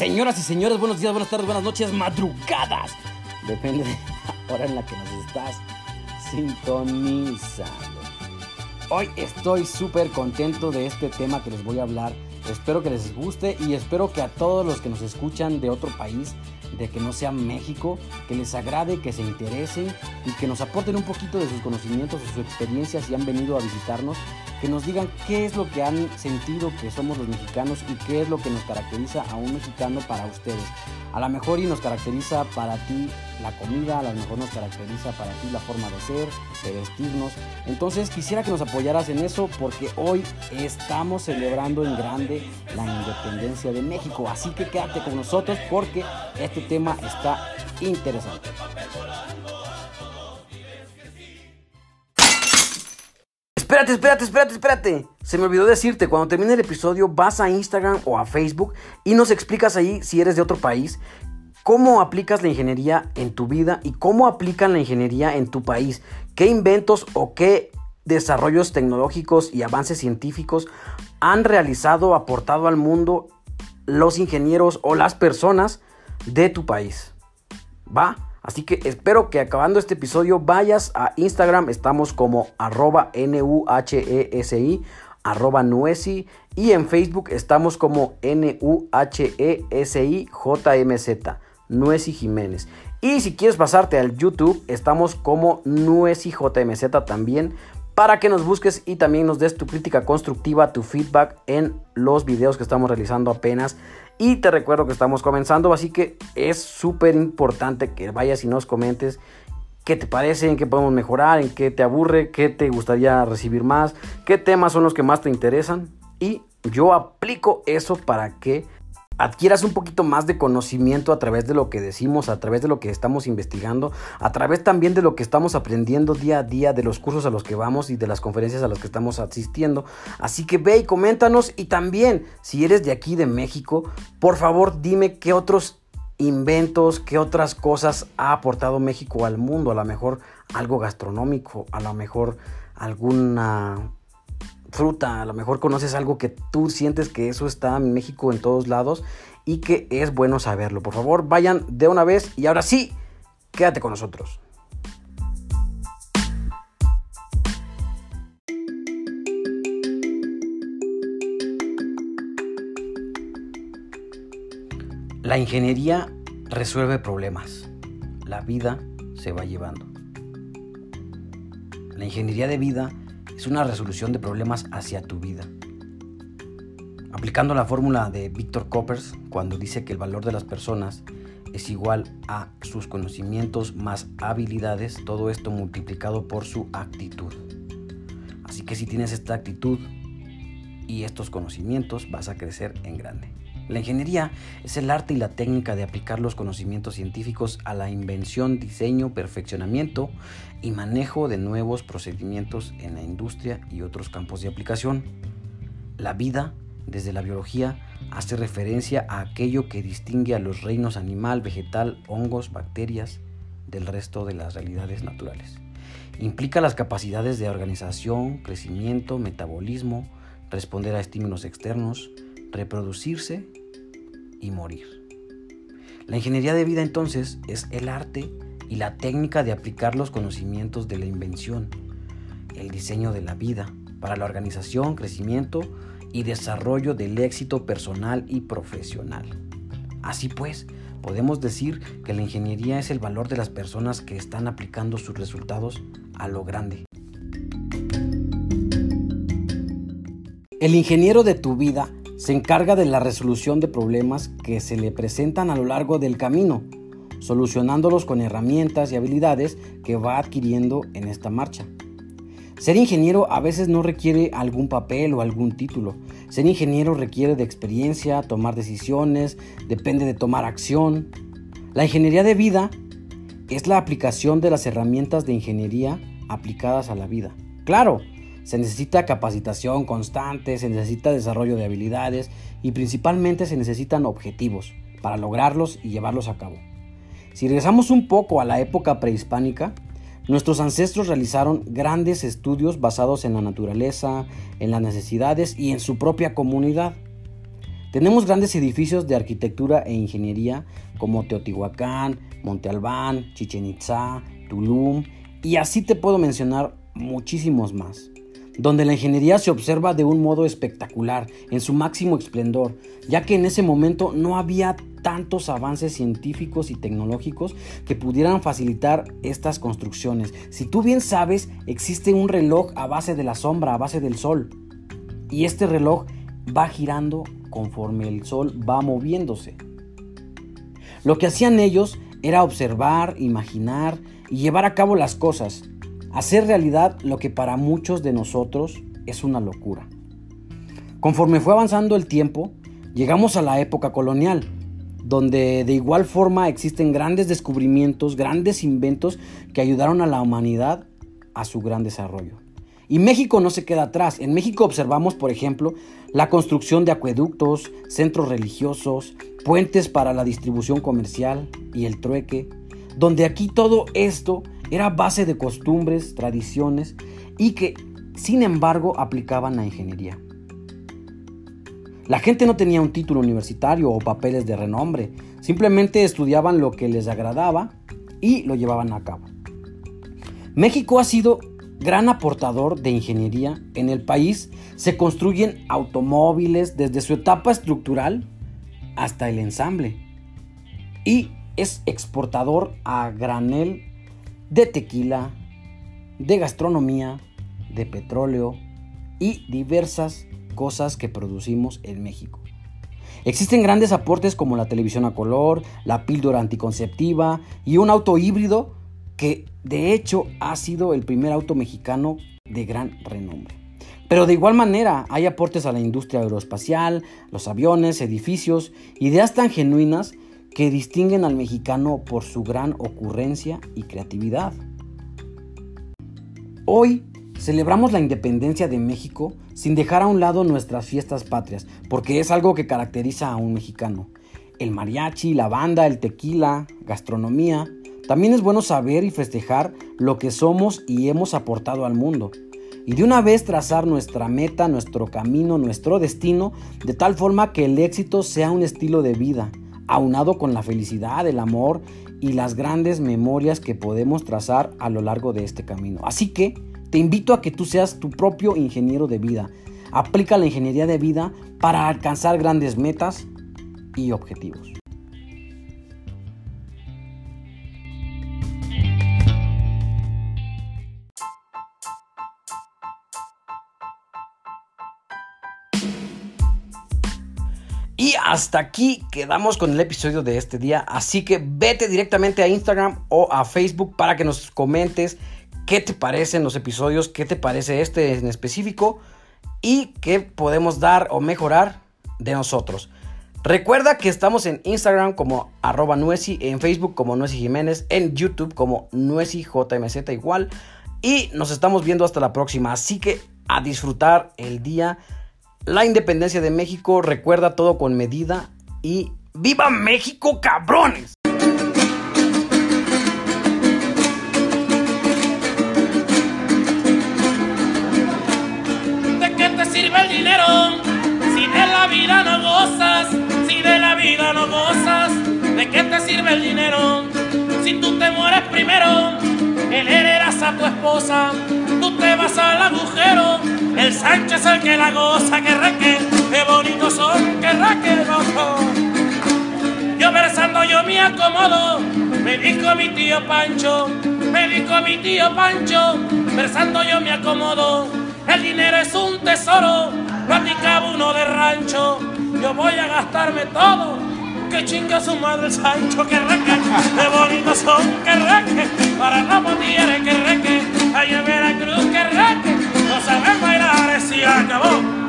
Señoras y señores, buenos días, buenas tardes, buenas noches, madrugadas. Depende de la hora en la que nos estás sintonizando. Hoy estoy súper contento de este tema que les voy a hablar. Espero que les guste y espero que a todos los que nos escuchan de otro país, de que no sea México, que les agrade, que se interesen y que nos aporten un poquito de sus conocimientos o sus experiencias si han venido a visitarnos que nos digan qué es lo que han sentido que somos los mexicanos y qué es lo que nos caracteriza a un mexicano para ustedes. A lo mejor y nos caracteriza para ti la comida, a lo mejor nos caracteriza para ti la forma de ser, de vestirnos. Entonces quisiera que nos apoyaras en eso porque hoy estamos celebrando en grande la independencia de México. Así que quédate con nosotros porque este tema está interesante. Espérate, espérate, espérate, espérate. Se me olvidó decirte, cuando termine el episodio vas a Instagram o a Facebook y nos explicas ahí si eres de otro país, cómo aplicas la ingeniería en tu vida y cómo aplican la ingeniería en tu país. ¿Qué inventos o qué desarrollos tecnológicos y avances científicos han realizado, aportado al mundo los ingenieros o las personas de tu país? ¿Va? Así que espero que acabando este episodio vayas a Instagram, estamos como arroba N-U-H-E-S-I, arroba Nuesi, y en Facebook estamos como N-U-H-E-S-I-J-M-Z, Nuesi Jiménez. Y si quieres pasarte al YouTube, estamos como Nuesi JMZ también para que nos busques y también nos des tu crítica constructiva, tu feedback en los videos que estamos realizando apenas. Y te recuerdo que estamos comenzando, así que es súper importante que vayas y nos comentes qué te parece, en qué podemos mejorar, en qué te aburre, qué te gustaría recibir más, qué temas son los que más te interesan. Y yo aplico eso para que adquieras un poquito más de conocimiento a través de lo que decimos, a través de lo que estamos investigando, a través también de lo que estamos aprendiendo día a día, de los cursos a los que vamos y de las conferencias a las que estamos asistiendo. Así que ve y coméntanos y también si eres de aquí de México, por favor dime qué otros inventos, qué otras cosas ha aportado México al mundo, a lo mejor algo gastronómico, a lo mejor alguna fruta, a lo mejor conoces algo que tú sientes que eso está en México en todos lados y que es bueno saberlo. Por favor, vayan de una vez y ahora sí, quédate con nosotros. La ingeniería resuelve problemas. La vida se va llevando. La ingeniería de vida es una resolución de problemas hacia tu vida. Aplicando la fórmula de Víctor Coppers, cuando dice que el valor de las personas es igual a sus conocimientos más habilidades, todo esto multiplicado por su actitud. Así que si tienes esta actitud y estos conocimientos, vas a crecer en grande. La ingeniería es el arte y la técnica de aplicar los conocimientos científicos a la invención, diseño, perfeccionamiento y manejo de nuevos procedimientos en la industria y otros campos de aplicación. La vida, desde la biología, hace referencia a aquello que distingue a los reinos animal, vegetal, hongos, bacterias del resto de las realidades naturales. Implica las capacidades de organización, crecimiento, metabolismo, responder a estímulos externos, reproducirse y morir. La ingeniería de vida entonces es el arte y la técnica de aplicar los conocimientos de la invención, el diseño de la vida para la organización, crecimiento y desarrollo del éxito personal y profesional. Así pues, podemos decir que la ingeniería es el valor de las personas que están aplicando sus resultados a lo grande. El ingeniero de tu vida se encarga de la resolución de problemas que se le presentan a lo largo del camino, solucionándolos con herramientas y habilidades que va adquiriendo en esta marcha. Ser ingeniero a veces no requiere algún papel o algún título. Ser ingeniero requiere de experiencia, tomar decisiones, depende de tomar acción. La ingeniería de vida es la aplicación de las herramientas de ingeniería aplicadas a la vida. Claro, se necesita capacitación constante, se necesita desarrollo de habilidades y principalmente se necesitan objetivos para lograrlos y llevarlos a cabo. Si regresamos un poco a la época prehispánica, nuestros ancestros realizaron grandes estudios basados en la naturaleza, en las necesidades y en su propia comunidad. Tenemos grandes edificios de arquitectura e ingeniería como Teotihuacán, Monte Albán, Chichen Itza, Tulum y así te puedo mencionar muchísimos más, donde la ingeniería se observa de un modo espectacular, en su máximo esplendor, ya que en ese momento no había tantos avances científicos y tecnológicos que pudieran facilitar estas construcciones. Si tú bien sabes, existe un reloj a base de la sombra, a base del sol, y este reloj va girando conforme el sol va moviéndose. Lo que hacían ellos era observar, imaginar y llevar a cabo las cosas, hacer realidad lo que para muchos de nosotros es una locura. Conforme fue avanzando el tiempo, llegamos a la época colonial, donde de igual forma existen grandes descubrimientos, grandes inventos que ayudaron a la humanidad a su gran desarrollo. Y México no se queda atrás. En México observamos, por ejemplo, la construcción de acueductos, centros religiosos, puentes para la distribución comercial y el trueque, donde aquí todo esto era base de costumbres, tradiciones y que, sin embargo, aplicaban la ingeniería. La gente no tenía un título universitario o papeles de renombre, simplemente estudiaban lo que les agradaba y lo llevaban a cabo. México ha sido gran aportador de ingeniería. En el país se construyen automóviles desde su etapa estructural hasta el ensamble. Y es exportador a granel de tequila, de gastronomía, de petróleo y diversas cosas que producimos en México. Existen grandes aportes como la televisión a color, la píldora anticonceptiva y un auto híbrido que de hecho ha sido el primer auto mexicano de gran renombre. Pero de igual manera hay aportes a la industria aeroespacial, los aviones, edificios, ideas tan genuinas que distinguen al mexicano por su gran ocurrencia y creatividad. Hoy celebramos la independencia de México sin dejar a un lado nuestras fiestas patrias, porque es algo que caracteriza a un mexicano. El mariachi, la banda, el tequila, gastronomía, también es bueno saber y festejar lo que somos y hemos aportado al mundo. Y de una vez trazar nuestra meta, nuestro camino, nuestro destino, de tal forma que el éxito sea un estilo de vida, aunado con la felicidad, el amor y las grandes memorias que podemos trazar a lo largo de este camino. Así que te invito a que tú seas tu propio ingeniero de vida. Aplica la ingeniería de vida para alcanzar grandes metas y objetivos. Y hasta aquí quedamos con el episodio de este día. Así que vete directamente a Instagram o a Facebook para que nos comentes qué te parecen los episodios, qué te parece este en específico y qué podemos dar o mejorar de nosotros. Recuerda que estamos en Instagram como arroba Nuesi, en Facebook como Nuesi Jiménez, en YouTube como Nuesi JMZ igual. Y nos estamos viendo hasta la próxima. Así que a disfrutar el día la independencia de México recuerda todo con medida y ¡Viva México, cabrones! ¿De qué te sirve el dinero si de la vida no gozas? Si de la vida no gozas, ¿de qué te sirve el dinero si tú te mueres primero? El heredas a tu esposa, tú te vas al agujero. El Sancho es el que la goza, que reque, qué bonitos son, que raque, Yo versando yo me acomodo, me dijo mi tío Pancho, me dijo mi tío Pancho, versando yo me acomodo. El dinero es un tesoro, platicaba uno de rancho, yo voy a gastarme todo que chinga su madre el Sancho, que reque, qué bonitos son, que reque, para la botilla que reque, ay, saber bailar se acabó.